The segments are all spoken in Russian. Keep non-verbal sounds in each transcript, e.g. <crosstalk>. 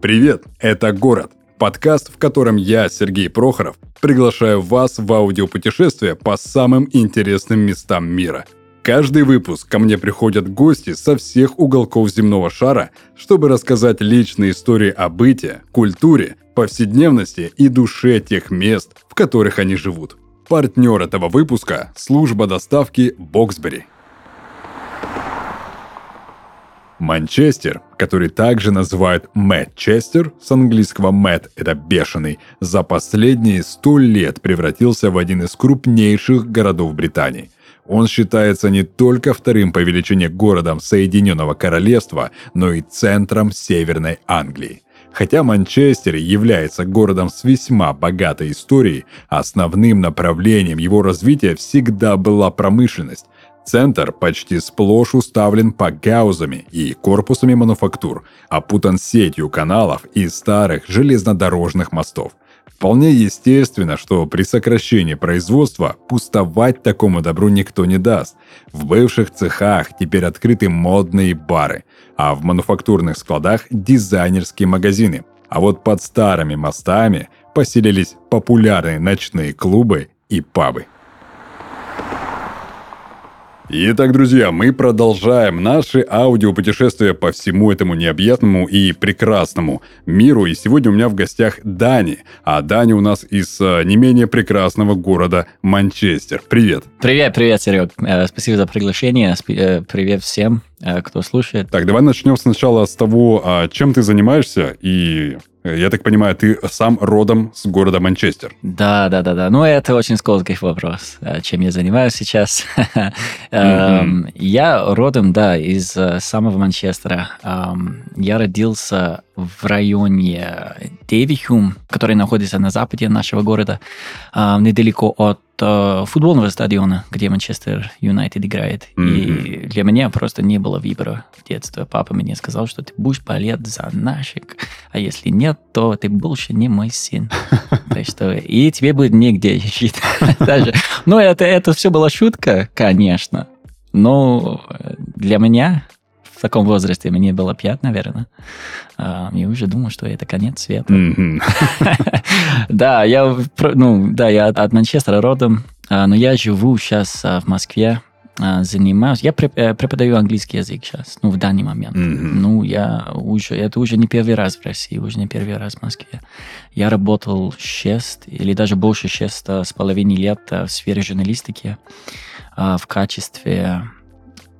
Привет, это «Город» – подкаст, в котором я, Сергей Прохоров, приглашаю вас в аудиопутешествие по самым интересным местам мира. Каждый выпуск ко мне приходят гости со всех уголков земного шара, чтобы рассказать личные истории о быте, культуре, повседневности и душе тех мест, в которых они живут. Партнер этого выпуска – служба доставки Боксбери – Манчестер, который также называют Мэтчестер, с английского Мэтт – это бешеный, за последние сто лет превратился в один из крупнейших городов Британии. Он считается не только вторым по величине городом Соединенного Королевства, но и центром Северной Англии. Хотя Манчестер является городом с весьма богатой историей, основным направлением его развития всегда была промышленность, Центр почти сплошь уставлен погаузами и корпусами мануфактур, опутан сетью каналов и старых железнодорожных мостов. Вполне естественно, что при сокращении производства пустовать такому добру никто не даст. В бывших цехах теперь открыты модные бары, а в мануфактурных складах дизайнерские магазины. А вот под старыми мостами поселились популярные ночные клубы и пабы. Итак, друзья, мы продолжаем наши аудиопутешествия по всему этому необъятному и прекрасному миру. И сегодня у меня в гостях Дани. А Дани у нас из э, не менее прекрасного города Манчестер. Привет. Привет, привет, Серег. Э, спасибо за приглашение. Э, привет всем, кто слушает. Так, давай начнем сначала с того, а, чем ты занимаешься и я так понимаю, ты сам родом с города Манчестер. Да, да, да, да. Ну, это очень скользкий вопрос. А чем я занимаюсь сейчас? <laughs> Эм, я родом, да, из э, самого Манчестера. Я родился в районе Девихюм, который находится на западе нашего города, недалеко от э, футбольного стадиона, где Манчестер Юнайтед играет. Mm-hmm. И для меня просто не было выбора в детстве. Папа мне сказал, что ты будешь болеть за наших, а если нет, то ты больше не мой сын. <laughs> Так что и тебе будет негде жить <laughs> даже. Но это, это все была шутка, конечно. Но для меня в таком возрасте мне было пять, наверное. А, я уже думал, что это конец света. <laughs> Да, я, ну, да, я от Манчестера родом, а, но я живу сейчас а, в Москве, занимаюсь. Я э, преподаю английский язык сейчас, ну, в данный момент. Ну, я уже, это уже не первый раз в России, уже не первый раз в Москве. Я работал 6 или даже больше 6 с половиной лет в сфере журналистики в качестве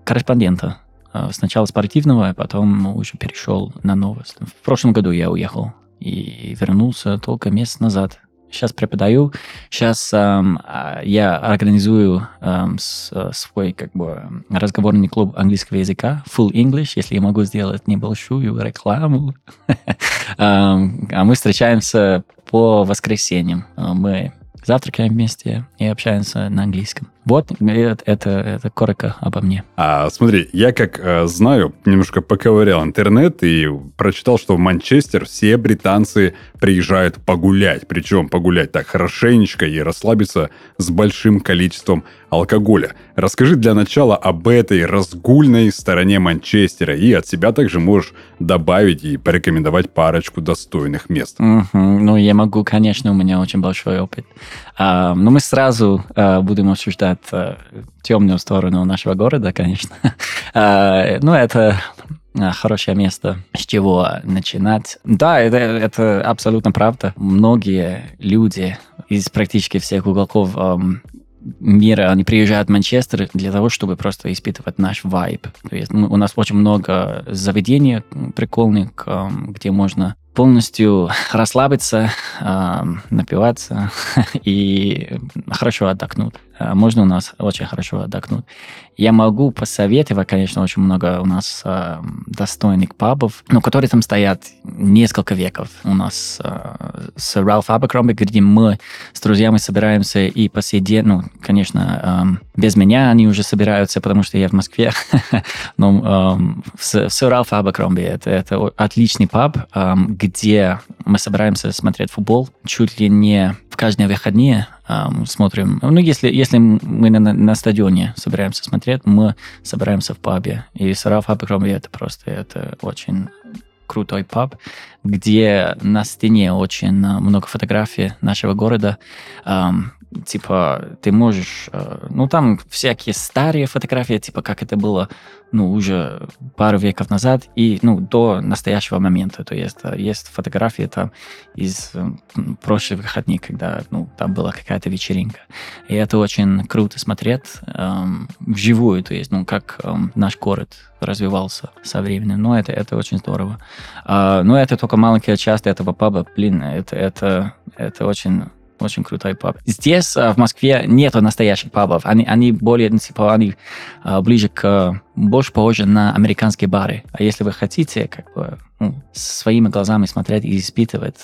корреспондента сначала спортивного, а потом уже перешел на новость. В прошлом году я уехал и вернулся только месяц назад. Сейчас преподаю, сейчас эм, а, я организую эм, с, свой как бы разговорный клуб английского языка, Full English, если я могу сделать небольшую рекламу. <laughs> А мы встречаемся по воскресеньям. Мы завтракаем вместе и общаемся на английском. Вот это, это, это коротко обо мне. А смотри, я как э, знаю, немножко поковырял интернет и прочитал, что в Манчестер все британцы приезжают погулять. Причем погулять так хорошенечко и расслабиться с большим количеством алкоголя. Расскажи для начала об этой разгульной стороне Манчестера и от себя также можешь добавить и порекомендовать парочку достойных мест. Угу. Ну, я могу, конечно, у меня очень большой опыт. А, но мы сразу а, будем обсуждать это темную сторону нашего города, конечно. <laughs> А, ну, это а, хорошее место, с чего начинать. Да, это, это абсолютно правда. Многие люди из практически всех уголков мира, они приезжают в Манчестер для того, чтобы просто испытывать наш вайб. То есть ну, у нас очень много заведений прикольных, где можно полностью <laughs> расслабиться, напиваться <laughs> и хорошо отдохнуть. А, можно у нас очень хорошо отдохнуть. Я могу посоветовать, конечно, очень много у нас э, достойных пабов, но которые там стоят несколько веков. У нас э, с Ралф Абакромби, где мы с друзьями собираемся и по сей день, ну, конечно, э, без меня они уже собираются, потому что я в Москве, <laughs> но с, с Ралф это, отличный паб, где мы собираемся смотреть футбол чуть ли не в каждые выходные, смотрим. Ну, если, если мы на, на стадионе собираемся смотреть, мы собираемся в пабе. И Сараф Абакроми это просто это очень крутой паб, где на стене очень много фотографий нашего города. Типа, ты можешь... Э, ну, там всякие старые фотографии, типа, как это было, ну, уже пару веков назад и, ну, до настоящего момента. То есть э, есть фотографии там из э, прошлых выходных, когда, ну, там была какая-то вечеринка. И это очень круто смотреть эм, вживую, то есть, ну, как эм, наш город развивался со временем. Ну, это, это очень здорово. А, но это только маленькая часть этого паба. Блин, это, это, это очень очень крутой паб. Здесь, в Москве, нету настоящих пабов. Они, они более, типа, они ближе к... больше похожи на американские бары. А если вы хотите, как бы, ну, своими глазами смотреть и испытывать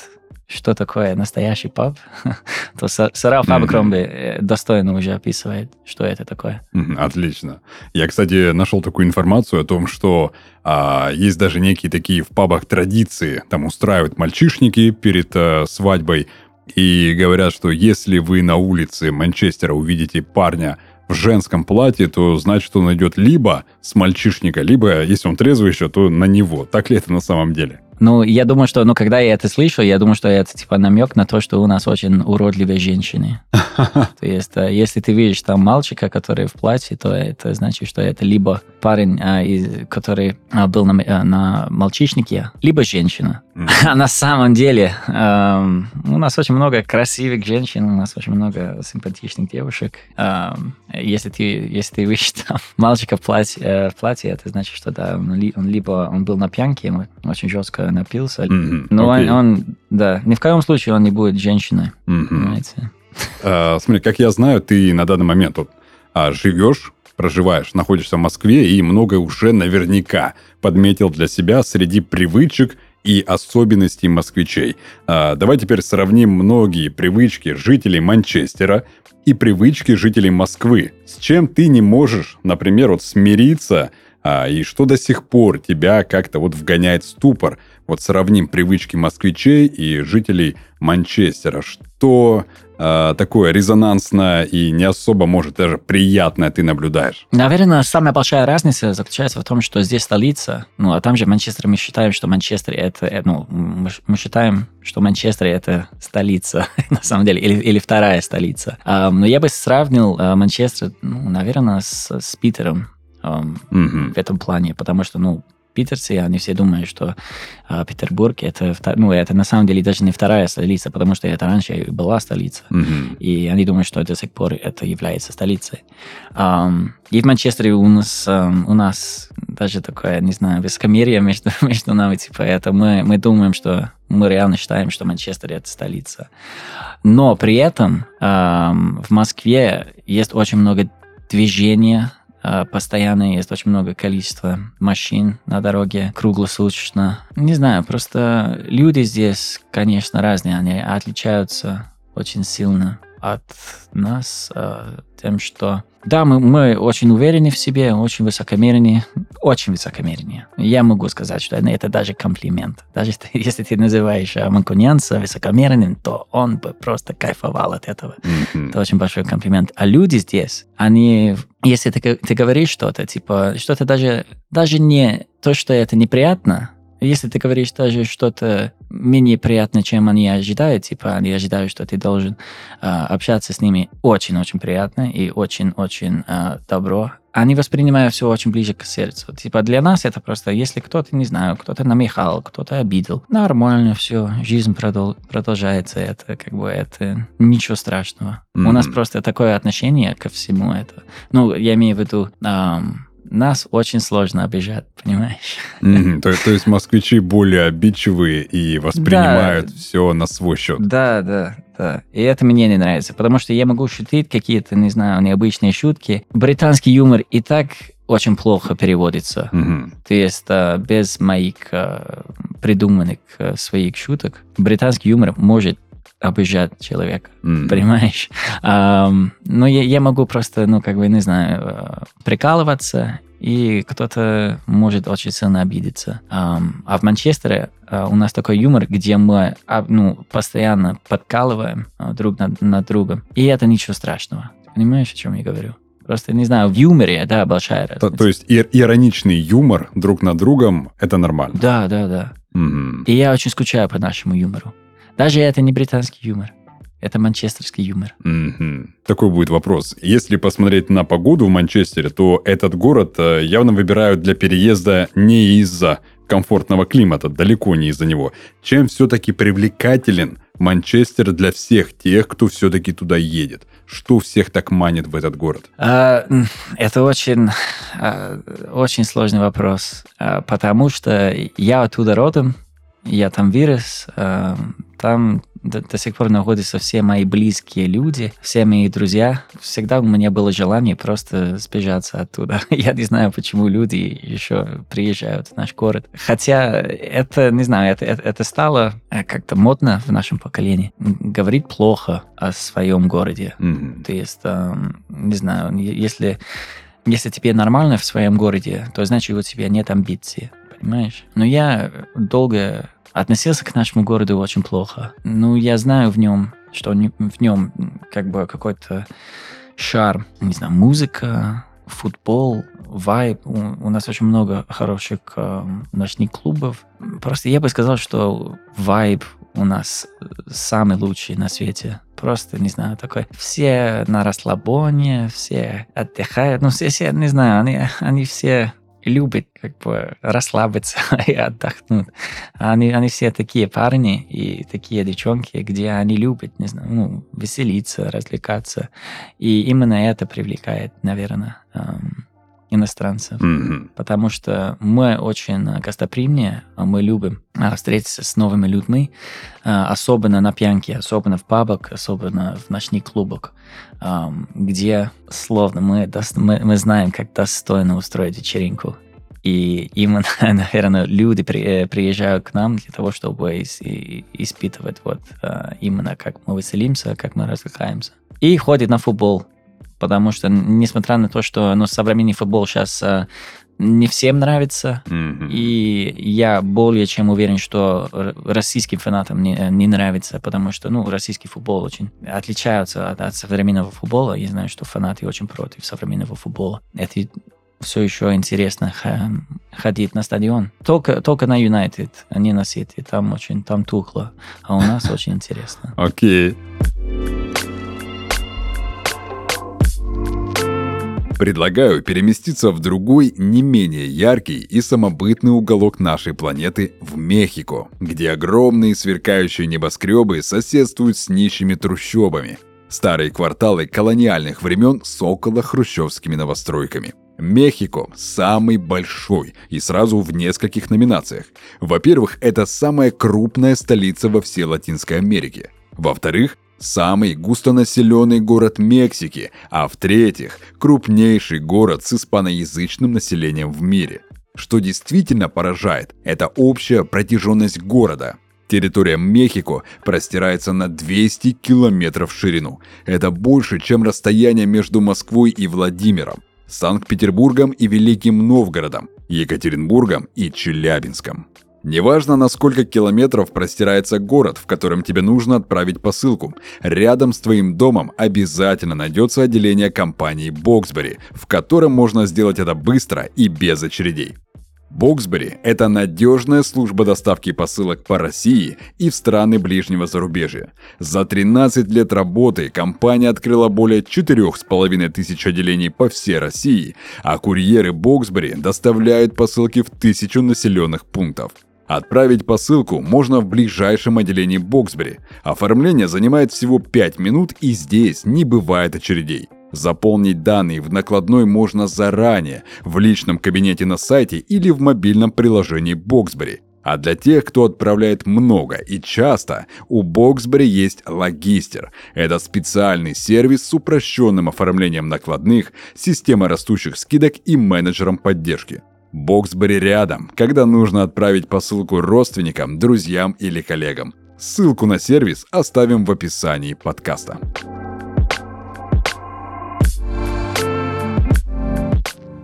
что такое настоящий паб, <laughs> то Сара Фабкромби mm-hmm. достойно уже описывает, что это такое. Mm-hmm, отлично. Я, кстати, нашел такую информацию о том, что а, есть даже некие такие в пабах традиции, там устраивают мальчишники перед а, свадьбой, и говорят, что если вы на улице Манчестера увидите парня в женском платье, то значит он идет либо с мальчишника, либо, если он трезвый еще, то на него. Так ли это на самом деле? Ну, я думаю, что, ну, когда я это слышал, я думаю, что это, типа, намек на то, что у нас очень уродливые женщины. <laughs> То есть, э, если ты видишь там мальчика, который в платье, то это значит, что это либо парень, а, который а, был на, э, на мальчишнике, либо женщина. <laughs> А на самом деле эм, у нас очень много красивых женщин, у нас очень много симпатичных девушек. Эм, если ты, если ты видишь <laughs> там мальчика в платье, э, в платье, это значит, что да, он либо он был на пьянке, очень жестко напился, mm-hmm. но okay. он, он, да, ни в коем случае он не будет женщиной, mm-hmm. понимаете? Uh, смотри, как я знаю, ты на данный момент вот, а, живешь проживаешь, находишься в Москве и многое уже наверняка подметил для себя среди привычек и особенностей москвичей. А, давай теперь сравним многие привычки жителей Манчестера и привычки жителей Москвы. С чем ты не можешь, например, вот смириться, а, и что до сих пор тебя как-то вот вгоняет в ступор. Вот сравним привычки москвичей и жителей Манчестера. Что э, такое резонансное и не особо, может, даже приятное ты наблюдаешь? Наверное, самая большая разница заключается в том, что здесь столица, ну, а там же Манчестер, мы считаем, что Манчестер это, э, ну, мы считаем, что Манчестер это столица, <laughs> на самом деле, или, или вторая столица. А, но я бы сравнил а, Манчестер, ну, наверное, с, с Питером. Um, mm-hmm. в этом плане, потому что, ну, питерцы, они все думают, что э, Петербург это, ну, это на самом деле даже не вторая столица, потому что это раньше была столица. Mm-hmm. И они думают, что до сих пор это является столицей. Um, и в Манчестере у нас, um, у нас даже такое, не знаю, высокомерие между, <laughs> между нами, типа это мы, мы думаем, что мы реально считаем, что Манчестер это столица. Но при этом um, в Москве есть очень много движения постоянно есть очень много количества машин на дороге, круглосуточно. Не знаю, просто люди здесь, конечно, разные, они отличаются очень сильно от нас э, тем, что да, мы, мы очень уверены в себе, очень высокомерные, очень высокомерные. Я могу сказать, что это даже комплимент. Даже <laughs> если ты называешь э, манкунянца высокомерным, то он бы просто кайфовал от этого. Mm-hmm. Это очень большой комплимент. А люди здесь, они, если ты, ты говоришь что-то, типа, что-то даже, даже не то, что это неприятно, если ты говоришь даже что-то менее приятное, чем они ожидают, типа они ожидают, что ты должен э, общаться с ними очень-очень приятно и очень-очень э, добро, они воспринимают все очень ближе к сердцу. Типа для нас это просто, если кто-то, не знаю, кто-то намехал, кто-то обидел, нормально все, жизнь продол- продолжается, это как бы это ничего страшного. Mm-hmm. У нас просто такое отношение ко всему это. Ну, я имею в виду, эм, нас очень сложно обижать, понимаешь? Mm-hmm. То, то есть москвичи более обидчивые и воспринимают да. все на свой счет. Да, да, да. И это мне не нравится, потому что я могу шутить какие-то, не знаю, необычные шутки. Британский юмор и так очень плохо переводится. Mm-hmm. То есть а, без моих а, придуманных а, своих шуток британский юмор может обижать человека, mm. понимаешь? Um, ну, я, я могу просто, ну, как бы, не знаю, э, прикалываться, и кто-то может очень сильно обидеться. Um, а в Манчестере uh, у нас такой юмор, где мы uh, ну, постоянно подкалываем uh, друг над, над другом, и это ничего страшного. Понимаешь, о чем я говорю? Просто, не знаю, в юморе, да, большая разница. То, то есть ир- ироничный юмор друг над другом – это нормально? Да, да, да. Мгм. И я очень скучаю по нашему юмору. Даже это не британский юмор. Это манчестерский юмор. Мгм. Такой будет вопрос. Если посмотреть на погоду в Манчестере, то этот город э, явно выбирают для переезда не из-за комфортного климата, далеко не из-за него. Чем все-таки привлекателен Манчестер для всех тех, кто все-таки туда едет? Что всех так манит в этот город? А, Это очень, а, очень сложный вопрос, а, потому что я оттуда родом, я там вырос, там до, до сих пор находятся все мои близкие люди, все мои друзья. Всегда у меня было желание просто сбежаться оттуда. <laughs> Я не знаю, почему люди еще приезжают в наш город. Хотя это, не знаю, это, это, это стало э, как-то модно в нашем поколении. Говорить плохо о своем городе. Мгм. То есть, эм, не знаю, если, если тебе нормально в своем городе, то значит у тебя нет амбиций, понимаешь? Но я долго относился к нашему городу очень плохо. Ну, я знаю в нем, что в нем как бы какой-то шарм, не знаю, музыка, футбол, вайб. У, у нас очень много хороших эм, ночных клубов. Просто я бы сказал, что вайб у нас э, самый лучший на свете. Просто, не знаю, такой. Все на расслабоне, все отдыхают. Ну, все, все, не знаю, они, они все любят как бы расслабиться <laughs> и отдохнуть. Они, они все такие парни и такие девчонки, где они любят, не знаю, ну, веселиться, развлекаться. И именно это привлекает, наверное, эм, иностранцев. Мгм. Потому что мы очень э, гостоприимные, а мы любим а, встретиться с новыми людьми, а, особенно на пьянке, особенно в пабах, особенно в ночных клубах, где словно мы, мы, мы знаем, как достойно устроить вечеринку. И именно, <laughs> наверное, люди при- э, приезжают к нам для того, чтобы ис- и- испытывать вот именно как мы веселимся, как мы развлекаемся. И ходят на футбол, потому что, несмотря на то, что ну, современный футбол сейчас не всем нравится, Мгм. и я более чем уверен, что российским фанатам не, не нравится, потому что, ну, российский футбол очень отличается от, от современного футбола. Я знаю, что фанаты очень против современного футбола. Это все еще интересно ходить на стадион. Только, только на Юнайтед, а не на Сити. Там очень, там тухло. А у нас <laughs> очень интересно. Окей. Предлагаю переместиться в другой, не менее яркий и самобытный уголок нашей планеты в Мехико, где огромные сверкающие небоскребы соседствуют с нищими трущобами. Старые кварталы колониальных времен с около-хрущевскими новостройками. Мехико самый большой и сразу в нескольких номинациях. Во-первых, это самая крупная столица во всей Латинской Америке. Во-вторых, самый густонаселенный город Мексики, а в-третьих, крупнейший город с испаноязычным населением в мире. Что действительно поражает, это общая протяженность города. Территория Мехико простирается на 200 километров в ширину. Это больше, чем расстояние между Москвой и Владимиром, Санкт-Петербургом и Великим Новгородом, Екатеринбургом и Челябинском. Неважно, на сколько километров простирается город, в котором тебе нужно отправить посылку, рядом с твоим домом обязательно найдется отделение компании Боксбери, в котором можно сделать это быстро и без очередей. Боксбери – это надежная служба доставки посылок по России и в страны ближнего зарубежья. За 13 лет работы компания открыла более 4,5 тысяч отделений по всей России, а курьеры Боксбери доставляют посылки в тысячу населенных пунктов. Отправить посылку можно в ближайшем отделении Боксбери. Оформление занимает всего 5 минут и здесь не бывает очередей. Заполнить данные в накладной можно заранее, в личном кабинете на сайте или в мобильном приложении Боксбери. А для тех, кто отправляет много и часто, у Боксбери есть Логистер. Это специальный сервис с упрощенным оформлением накладных, системой растущих скидок и менеджером поддержки. Боксбери рядом, когда нужно отправить посылку родственникам, друзьям или коллегам. Ссылку на сервис оставим в описании подкаста.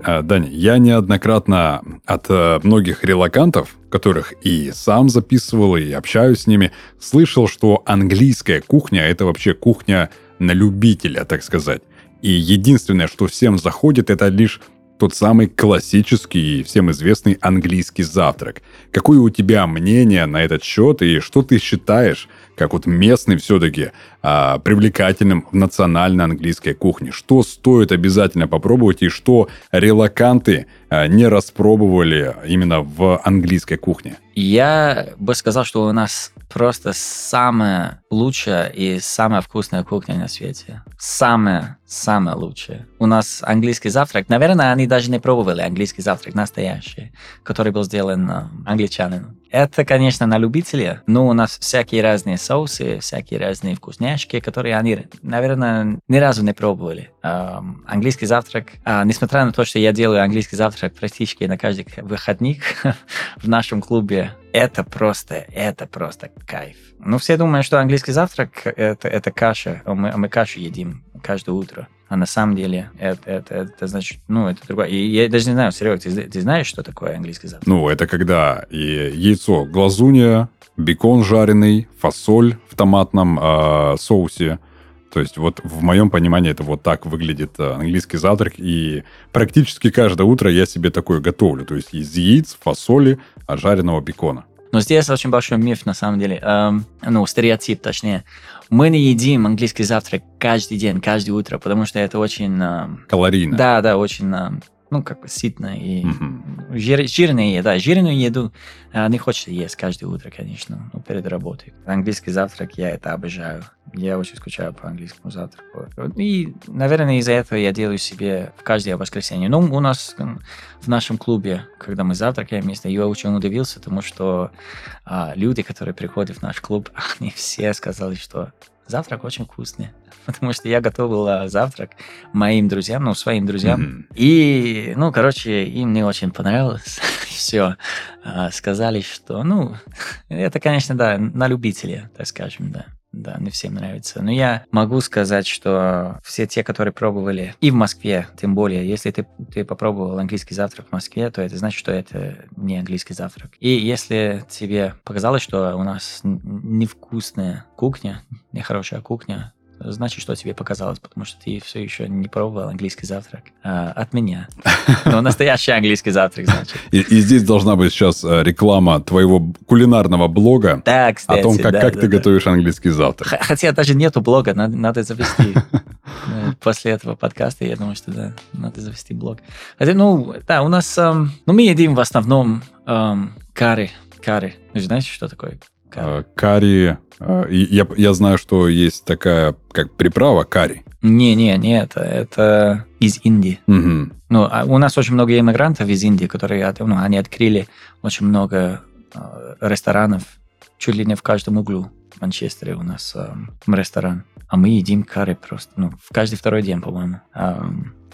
А, Даня, я неоднократно от э, многих релакантов, которых и сам записывал, и общаюсь с ними, слышал, что английская кухня — это вообще кухня на любителя, так сказать. И единственное, что всем заходит, это лишь тот самый классический и всем известный английский завтрак. Какое у тебя мнение на этот счет и что ты считаешь, как вот местный все-таки, а, привлекательным в национальной английской кухне? Что стоит обязательно попробовать и что релаканты а, не распробовали именно в английской кухне? Я бы сказал, что у нас просто самая лучшая и самая вкусная кухня на свете. Самая, самая лучшая. У нас английский завтрак. Наверное, они даже не пробовали английский завтрак настоящий, который был сделан э, англичанином. Это, конечно, на любителя, но у нас всякие разные соусы, всякие разные вкусняшки, которые они, наверное, ни разу не пробовали. Эм, английский завтрак, э, несмотря на то, что я делаю английский завтрак практически на каждых выходных <laughs> в нашем клубе, это просто, это просто кайф. Ну, все думают, что английский завтрак это, это каша, а мы, а мы кашу едим каждое утро. А на самом деле это, это, это значит, ну, это другое. И я даже не знаю, Серега, ты, ты знаешь, что такое английский завтрак? Ну, это когда яйцо, глазунья, бекон жареный, фасоль в томатном э, соусе. То есть вот в моем понимании это вот так выглядит э, английский завтрак. И практически каждое утро я себе такое готовлю. То есть из яиц, фасоли, жареного бекона. Но здесь очень большой миф, на самом деле. Эм, ну, стереотип, точнее. Мы не едим английский завтрак каждый день, каждое утро, потому что это очень... Эм, Калорийно. Да, да, очень... Ну, как бы сытно и угу. жир, жирная еда. Жирную еду а, не хочется есть каждое утро, конечно, ну, перед работой. Английский завтрак, я это обожаю. Я очень скучаю по английскому завтраку. И, наверное, из-за этого я делаю себе в каждое воскресенье. Ну, у нас в нашем клубе, когда мы завтракаем вместе, я очень удивился, потому что а, люди, которые приходят в наш клуб, <laughs> они все сказали, что завтрак очень вкусный. <laughs> Потому что я готовил а, завтрак моим друзьям, ну, своим друзьям. Mm-hmm. И, ну, короче, им не очень понравилось <laughs> все. А, сказали, что, ну, <laughs> это, конечно, да, на любителя, так скажем, да. Да, не всем нравится. Но я могу сказать, что все те, которые пробовали, и в Москве, тем более, если ты, ты попробовал английский завтрак в Москве, то это значит, что это не английский завтрак. И если тебе показалось, что у нас невкусная кухня, нехорошая кухня, значит, что тебе показалось, потому что ты все еще не пробовал английский завтрак а, от меня. <laughs> Но настоящий английский завтрак, значит. И, и здесь должна быть сейчас э, реклама твоего кулинарного блога да, кстати, о том, как, да, как да, ты да. готовишь английский завтрак. Хотя даже нету блога, надо, надо завести. <laughs> Э, после этого подкаста, я думаю, что да, надо завести блог. Хотя, ну, да, у нас, эм, ну, мы едим в основном эм, карри. Карри. Вы знаете, что такое Карри. карри. Я, я знаю, что есть такая, как приправа карри. Не, не, не это. Это из Индии. Угу. Ну, а у нас очень много иммигрантов из Индии, которые, ну, они открыли очень много э, ресторанов чуть ли не в каждом углу. В Манчестере у нас э, ресторан. А мы едим карри просто, ну, в каждый второй день, по-моему.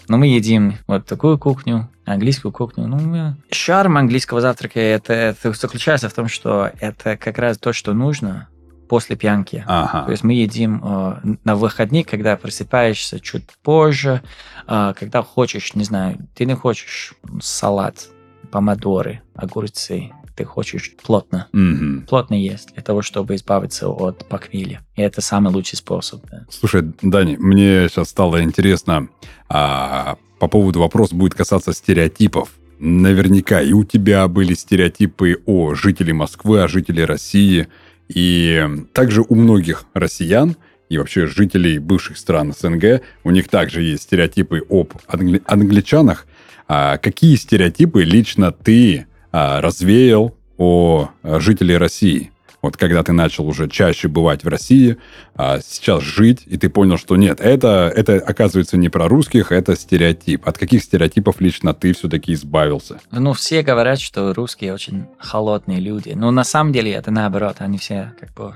Но мы едим вот такую кухню, английскую кухню. Ну, шарм английского завтрака это, это заключается в том, что это как раз то, что нужно после пьянки. Ага. То есть мы едим э, на выходных, когда просыпаешься чуть позже, э, когда хочешь, не знаю, ты не хочешь салат, помидоры, огурцы, ты хочешь плотно, mm-hmm. плотно есть для того, чтобы избавиться от похмелья. И это самый лучший способ. Да. Слушай, Дани, мне сейчас стало интересно, а, по поводу вопроса будет касаться стереотипов. Наверняка и у тебя были стереотипы о жителе Москвы, о жителе России. И также у многих россиян и вообще жителей бывших стран СНГ, у них также есть стереотипы об англи- англичанах. А какие стереотипы лично ты развеял о жителей России? Вот когда ты начал уже чаще бывать в России, а сейчас жить, и ты понял, что нет, это, это оказывается не про русских, это стереотип. От каких стереотипов лично ты все-таки избавился? Ну, все говорят, что русские очень холодные люди. Но на самом деле это наоборот. Они все как бы...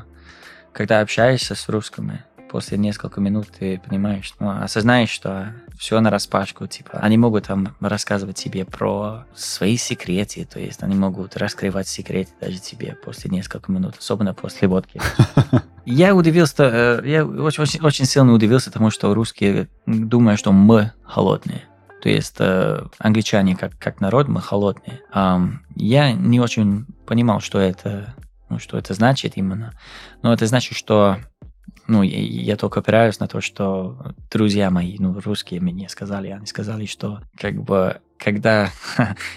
Когда общаешься с русскими, после нескольких минут ты понимаешь, ну, осознаешь, что все на распашку, типа, они могут там рассказывать тебе про свои секреты, то есть они могут раскрывать секреты даже тебе после нескольких минут, особенно после водки. <laughs> Я удивился, я очень, очень, очень сильно удивился тому, что русские думают, что мы холодные. То есть э, англичане как, как народ, мы холодные. Um, я не очень понимал, что это, ну, что это значит именно. Но это значит, что ну, я, я только опираюсь на то, что друзья мои, ну, русские мне сказали, они сказали, что как бы когда...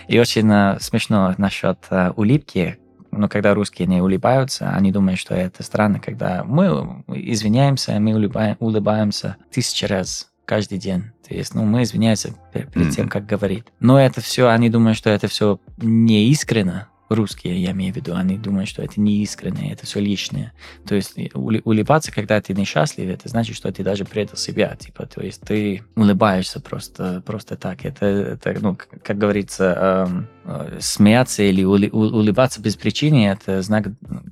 И очень uh, смешно насчет uh, улыбки, но когда русские не улыбаются, они думают, что это странно, когда мы извиняемся, мы улыбаем, улыбаемся тысячи раз каждый день. То есть, ну, мы извиняемся перед mm-hmm. тем, как говорит. Но это все, они думают, что это все не искренно, русские, я имею в виду, они думают, что это не искренне, это все личное. То есть улыбаться, когда ты несчастлив, это значит, что ты даже предал себя, типа, то есть ты улыбаешься просто, просто так. Это, это ну, как говорится, эм, смеяться или улыбаться без причины, это знак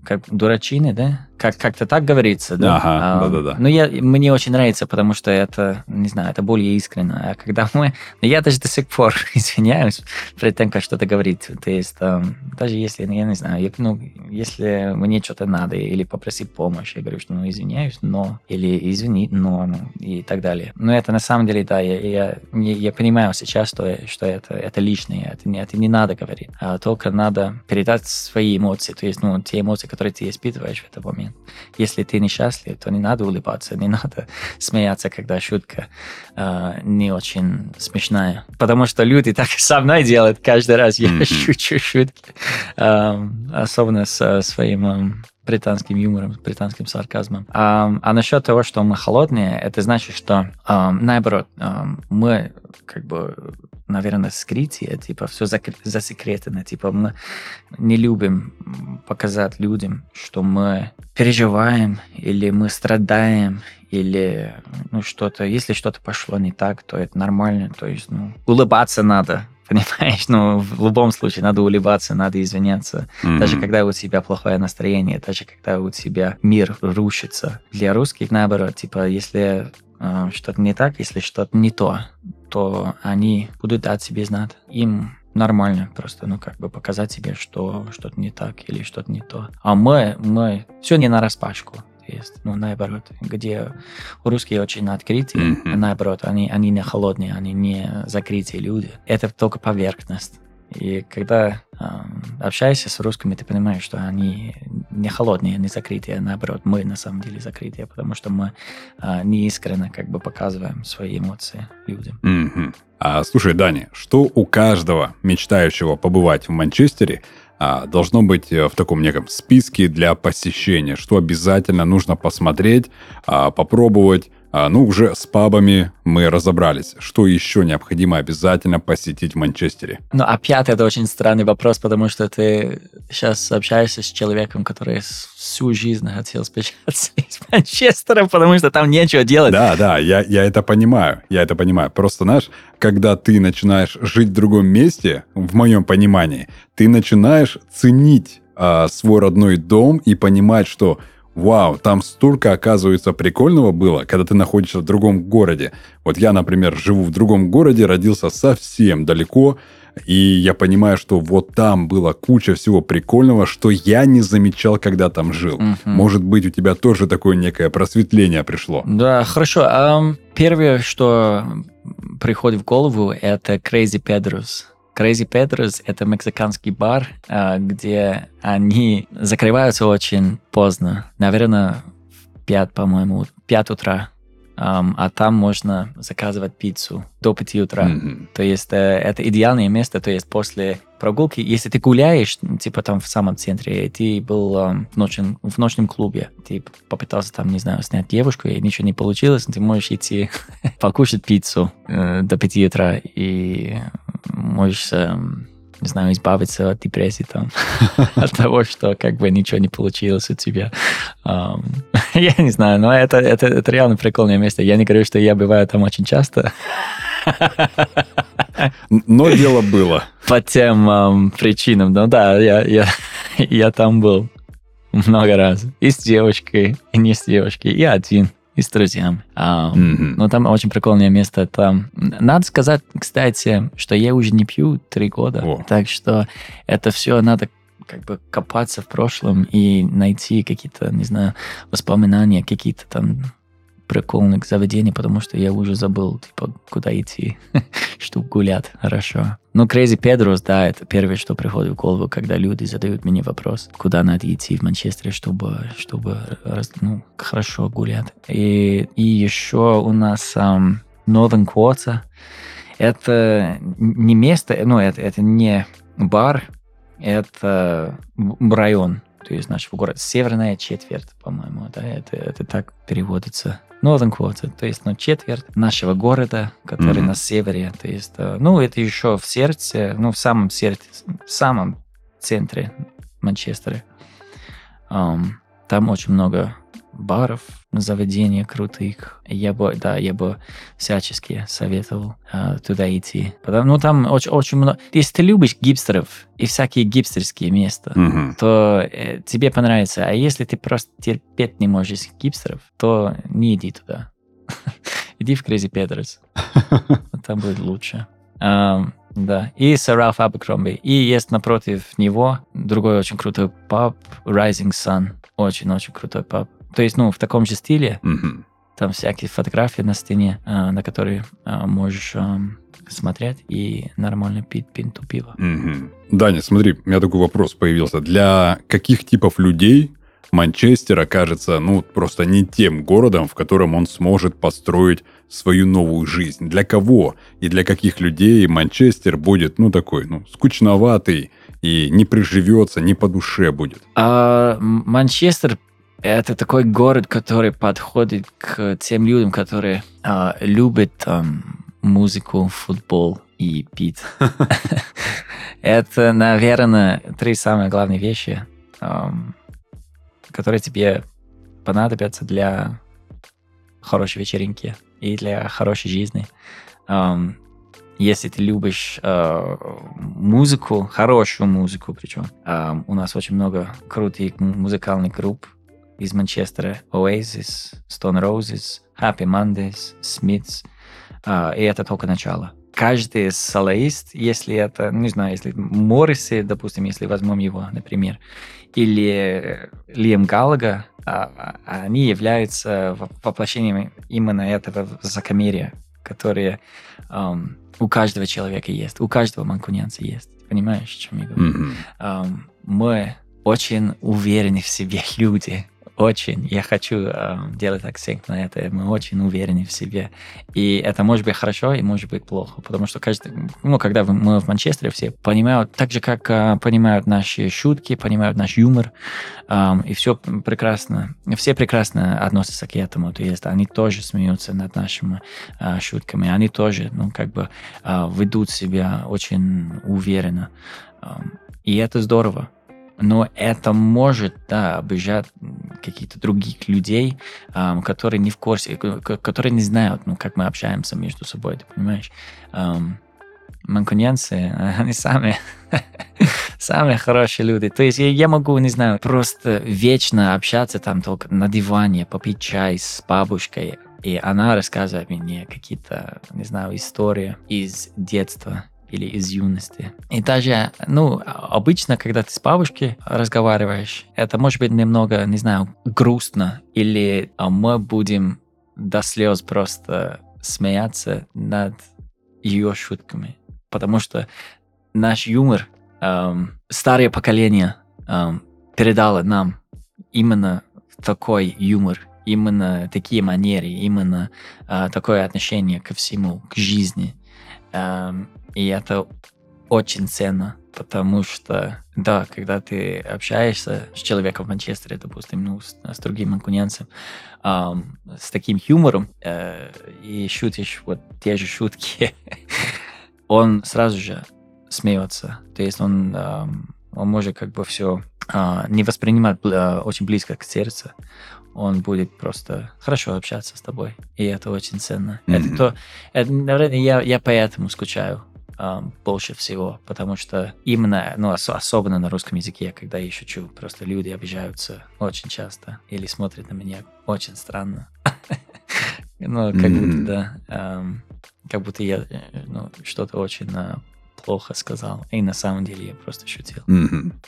как дурачины, да? Как, как-то так говорится, да? Ага, да-да-да. Но я, мне очень нравится, потому что это, не знаю, это более искренно. А когда мы... Я даже до сих пор <laughs> извиняюсь перед тем, как что-то говорить. То есть эм, даже если, я не знаю, ну, если мне что-то надо или попросить помощи, я говорю, что ну извиняюсь, но, или извини, но, ну, и так далее. Но это на самом деле, да, я, я, я понимаю сейчас, что, что это, это лишнее, это не, это не надо говорить, а только надо передать свои эмоции, то есть, ну, те эмоции, которые ты испытываешь в этот момент. Если ты несчастлив, то не надо улыбаться, не <laughs> надо смеяться, когда шутка э, не очень смешная. Потому что люди так <laughs> со мной делают каждый раз, я mm-hmm. шучу шутки особенно со своим британским юмором, британским сарказмом. А, а насчет того, что мы холодные, это значит, что наоборот, мы как бы, наверное, скрытие, типа, все засекретено, типа, мы не любим показать людям, что мы переживаем или мы страдаем или ну что-то, если что-то пошло не так, то это нормально, то есть ну улыбаться надо, <laughs> понимаешь? Ну, в любом случае, надо улыбаться, надо извиняться. Mm-hmm. Даже когда у тебя плохое настроение, даже когда у тебя мир рушится. Для русских, наоборот, типа, если э, что-то не так, если что-то не то, то они будут дать себе знать. Им нормально просто, ну, как бы показать себе, что что-то не так или что-то не то. А мы, мы все не на распашку есть, ну, наоборот, где русские очень открытые, mm-hmm. наоборот, они, они не холодные, они не закрытые люди. Это только поверхность. И когда общаешься с русскими, ты понимаешь, что они не холодные, не закрытые, а наоборот, мы на самом деле закрытые, потому что мы э, неискренне как бы показываем свои эмоции людям. Mm-hmm. А, слушай, Дани, что у каждого мечтающего побывать в Манчестере а, должно быть э, в таком неком списке для посещения, что обязательно нужно посмотреть, а, попробовать. А, ну, уже с пабами мы разобрались. Что еще необходимо обязательно посетить в Манчестере? Ну, опять это очень странный вопрос, потому что ты сейчас общаешься с человеком, который всю жизнь хотел спечататься <laughs> из Манчестера, потому что там нечего делать. Да, да, я, я это понимаю, я это понимаю. Просто, знаешь, когда ты начинаешь жить в другом месте, в моем понимании, ты начинаешь ценить а, свой родной дом и понимать, что Вау, там столько, оказывается, прикольного было, когда ты находишься в другом городе. Вот я, например, живу в другом городе, родился совсем далеко, и я понимаю, что вот там была куча всего прикольного, что я не замечал, когда там жил. Угу. Может быть, у тебя тоже такое некое просветление пришло. Да, хорошо. А, первое, что приходит в голову, это Crazy Pedros. Crazy Petrus — это мексиканский бар, а, где они закрываются очень поздно. Наверное, в 5, по-моему, 5 утра. Um, а там можно заказывать пиццу до 5 утра. Mm-hmm. То есть э, это идеальное место, то есть после прогулки, если ты гуляешь, типа там в самом центре, и ты был um, в, ночном, в ночном клубе, ты попытался там, не знаю, снять девушку, и ничего не получилось, ты можешь идти <laughs> покушать пиццу э, до 5 утра, и можешь, эм, не знаю, избавиться от депрессии там, <laughs> от того, что как бы ничего не получилось у тебя. <laughs> Я не знаю, но это, это, это реально прикольное место. Я не говорю, что я бываю там очень часто. Но дело было. <laughs> По тем um, причинам. Ну да, я, я, я там был много раз. И с девочкой, и не с девочкой, и один и с друзьями. А, mm-hmm. Ну, там очень прикольное место. Там, надо сказать, кстати, что я уже не пью три года. Oh. Так что это все надо как бы копаться в прошлом и найти какие-то, не знаю, воспоминания, какие-то там прикольных заведений, потому что я уже забыл, типа, куда идти, <laughs> чтобы гулять хорошо. Ну, Crazy Pedros, да, это первое, что приходит в голову, когда люди задают мне вопрос, куда надо идти в Манчестере, чтобы, чтобы ну, хорошо гулять. И, и еще у нас um, Northern Quarter. Это не место, ну, это, это не бар, это район, то есть нашего города. Северная четверть, по-моему, да, это, это так переводится. Northern Quarter, то есть ну, четверть нашего города, который mm-hmm. на севере. То есть, э, ну, это еще в сердце, ну, в самом сердце, в самом центре Манчестера. Um, там очень много баров, заведения крутых. Я бы, да, я бы всячески советовал э, туда идти. Потому, ну, там очень, очень много... Если ты любишь гипстеров и всякие гипстерские места, mm-hmm. то э, тебе понравится. А если ты просто терпеть не можешь гипстеров, то не иди туда. <laughs> Иди в Crazy Peters. <laughs> Там будет лучше. Да, и Ralph Abercrombie. И есть напротив него другой очень крутой паб, Rising Sun. Очень-очень крутой паб. То есть, ну, в таком же стиле. Mm-hmm. Там всякие фотографии на стене, а, на которые а, можешь смотреть и нормально пить пинту пива. Mm-hmm. Даня, смотри, у меня такой вопрос появился. Для каких типов людей Манчестер окажется, ну, просто не тем городом, в котором он сможет построить свою новую жизнь. Для кого и для каких людей Манчестер будет, ну, такой, ну, скучноватый и не приживется, не по душе будет? А, Манчестер это такой город, который подходит к тем людям, которые а, любят там, музыку, футбол и пить. <laughs> Это, наверное, три самые главные вещи которые тебе понадобятся для хорошей вечеринки и для хорошей жизни. Если ты любишь uh, музыку, хорошую музыку причем, у нас очень много крутых музыкальных групп из Манчестера. Oasis, Stone Roses, Happy Mondays, Smiths. Uh, и это только начало каждый солоист, если это, не знаю, если Моррисы, допустим, если возьмем его, например, или Лиам Галлага, а, а, они являются воплощением именно этого закомерия, которое um, у каждого человека есть, у каждого манкунянца есть. Понимаешь, о чем я говорю? Mm-hmm. Um, мы очень уверены в себе <laughs> люди, очень. Я хочу э, делать акцент на это. Мы очень уверены в себе. И это может быть хорошо и может быть плохо. Потому что каждый, ну, когда мы в Манчестере, все понимают, так же, как э, понимают наши шутки, понимают наш юмор. Э, и все прекрасно. Все прекрасно относятся к этому. То есть они тоже смеются над нашими э, шутками. Они тоже, ну, как бы э, ведут себя очень уверенно. Э, и это здорово но это может, да, обижать каких-то других людей, um, которые не в курсе, которые не знают, ну, как мы общаемся между собой, ты понимаешь? Um, манкунянцы, <laughs> они сами, <laughs> самые хорошие люди. То есть я могу, не знаю, просто вечно общаться там только на диване, попить чай с бабушкой, и она рассказывает мне какие-то, не знаю, истории из детства или из юности. И даже, ну, обычно, когда ты с бабушкой разговариваешь, это может быть немного, не знаю, грустно, или а мы будем до слез просто смеяться над ее шутками. Потому что наш юмор, эм, старое поколение эм, передало нам именно такой юмор, именно такие манеры, именно э, такое отношение ко всему, к жизни. Эм, и это очень ценно, потому что, да, когда ты общаешься с человеком в Манчестере, допустим, ну, с, с другим манкунянцем, эм, с таким юмором, э, и шутишь вот те же шутки, <laughs> он сразу же смеется. То есть он, э, он может как бы все э, не воспринимать э, очень близко к сердцу. Он будет просто хорошо общаться с тобой. И это очень ценно. Mm-hmm. Это то, это, наверное, я, я поэтому скучаю больше всего, потому что именно, ну, ос- особенно на русском языке, когда я шучу, просто люди обижаются очень часто или смотрят на меня очень странно. <laughs> Ну, как будто, да, как будто я э, ну, что-то очень э, плохо сказал. И на самом деле я просто шутил.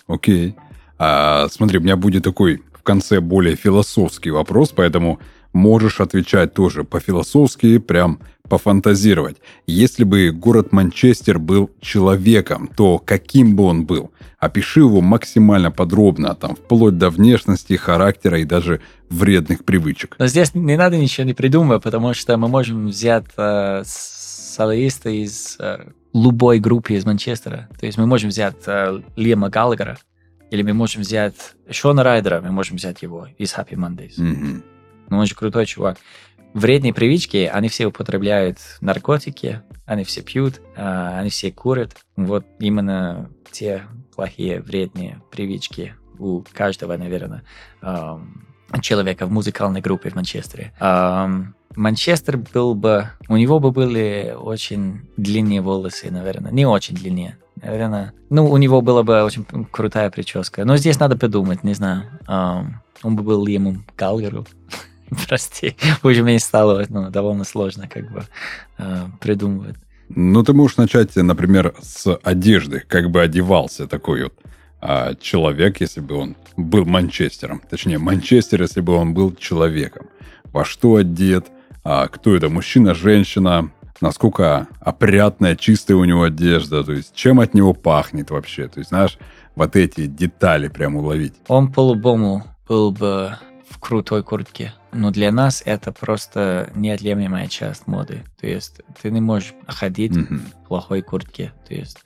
Окей. А, смотри, у меня будет такой в конце более философский вопрос, поэтому можешь отвечать тоже по-философски, прям пофантазировать. Если бы город Манчестер был человеком, то каким бы он был? Опиши его максимально подробно, там, вплоть до внешности, характера и даже вредных привычек. Но здесь не надо ничего не придумывать, потому что мы можем взять э, солиста из э, любой группы из Манчестера. То есть мы можем взять э, Лиама Галлагера, или мы можем взять Шона Райдера, мы можем взять его из Happy Mondays. Ну, он же крутой чувак. Вредные привычки, они все употребляют наркотики, они все пьют, а, они все курят. Вот именно те плохие, вредные привычки у каждого, наверное, человека в музыкальной группе в Манчестере. Манчестер был бы... У него бы были очень длинные волосы, наверное. Не очень длинные. Наверное. Ну, у него была бы очень крутая прическа. Но здесь надо подумать, не знаю. Он бы был Лимом Галгеру. <laughs> Прости, уже стало ну, довольно сложно как бы э, придумывать. Ну, ты можешь начать, например, с одежды, как бы одевался такой вот а, человек, если бы он был Манчестером. Точнее, Манчестер, если бы он был человеком. Во что одет, а, кто это, мужчина, женщина, насколько опрятная, чистая у него одежда, то есть чем от него пахнет вообще. То есть, знаешь, вот эти детали прям уловить. Он по-любому был бы в крутой куртке. Но для нас это просто неотъемлемая часть моды. То есть ты не можешь ходить Мгм. в плохой куртке. То есть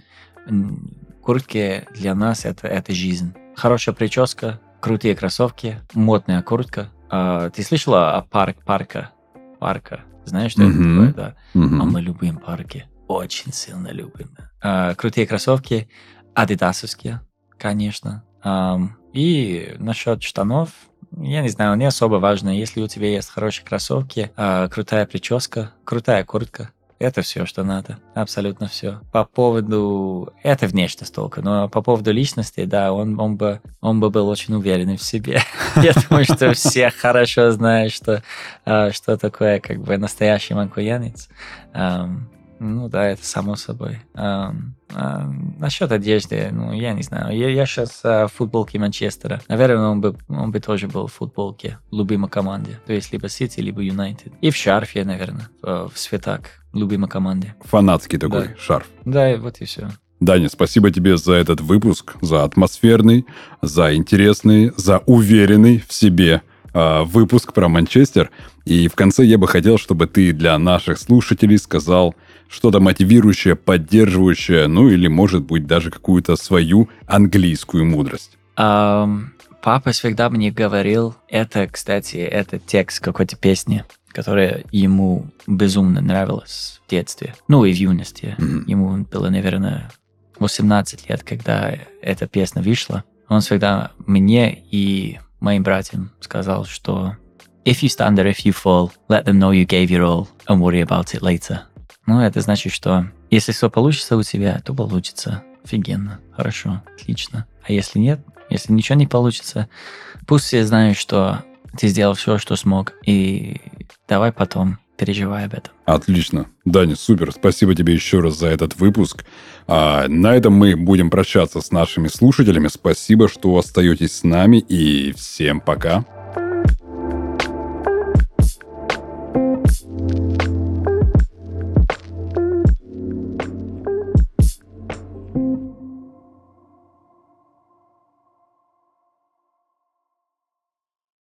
куртки для нас это, это жизнь. Хорошая прическа, крутые кроссовки, модная куртка. А, ты слышала о парк, парка? Парка. Знаешь, что Мгм. это такое? Да. Мгм. А мы любим парки. Очень сильно любим. А, крутые кроссовки, адидасовские, конечно. Ам, и насчет штанов, я не знаю, не особо важно. Если у тебя есть хорошие кроссовки, а, крутая прическа, крутая куртка, это все, что надо. Абсолютно все. По поводу... Это внешность только, но по поводу личности, да, он, он, бы, он бы был очень уверенный в себе. <laughs> Я думаю, что все хорошо знают, что, а, что такое как бы настоящий манкуянец. Ну да, это само собой. Ам, а, насчет одежды, ну, я не знаю. Я, я сейчас в футболке Манчестера. Наверное, он бы, он бы тоже был в футболке любимой команде. То есть либо Сити, либо Юнайтед. И в шарфе, наверное, в, в светак любимой команде. Фанатский такой Да. шарф. Да, и вот и все. Даня, спасибо тебе за этот выпуск, за атмосферный, за интересный, за уверенный в себе а, выпуск про Манчестер. И в конце я бы хотел, чтобы ты для наших слушателей сказал что-то мотивирующее, поддерживающее, ну или, может быть, даже какую-то свою английскую мудрость. Ам, папа всегда мне говорил, это, кстати, это текст какой-то песни, которая ему безумно нравилась в детстве, ну и в юности. Мгм. Ему было, наверное, 18 лет, когда эта песня вышла. Он всегда мне и моим братьям сказал, что If you stand there, if you fall, let them know you gave your all and worry about it later. Ну, это значит, что если все получится у тебя, то получится. Офигенно, хорошо, отлично. А если нет, если ничего не получится, пусть все знают, что ты сделал все, что смог, и давай потом переживай об этом. Отлично. Даня, супер. Спасибо тебе еще раз за этот выпуск. А, на этом мы будем прощаться с нашими слушателями. Спасибо, что остаетесь с нами. И всем пока.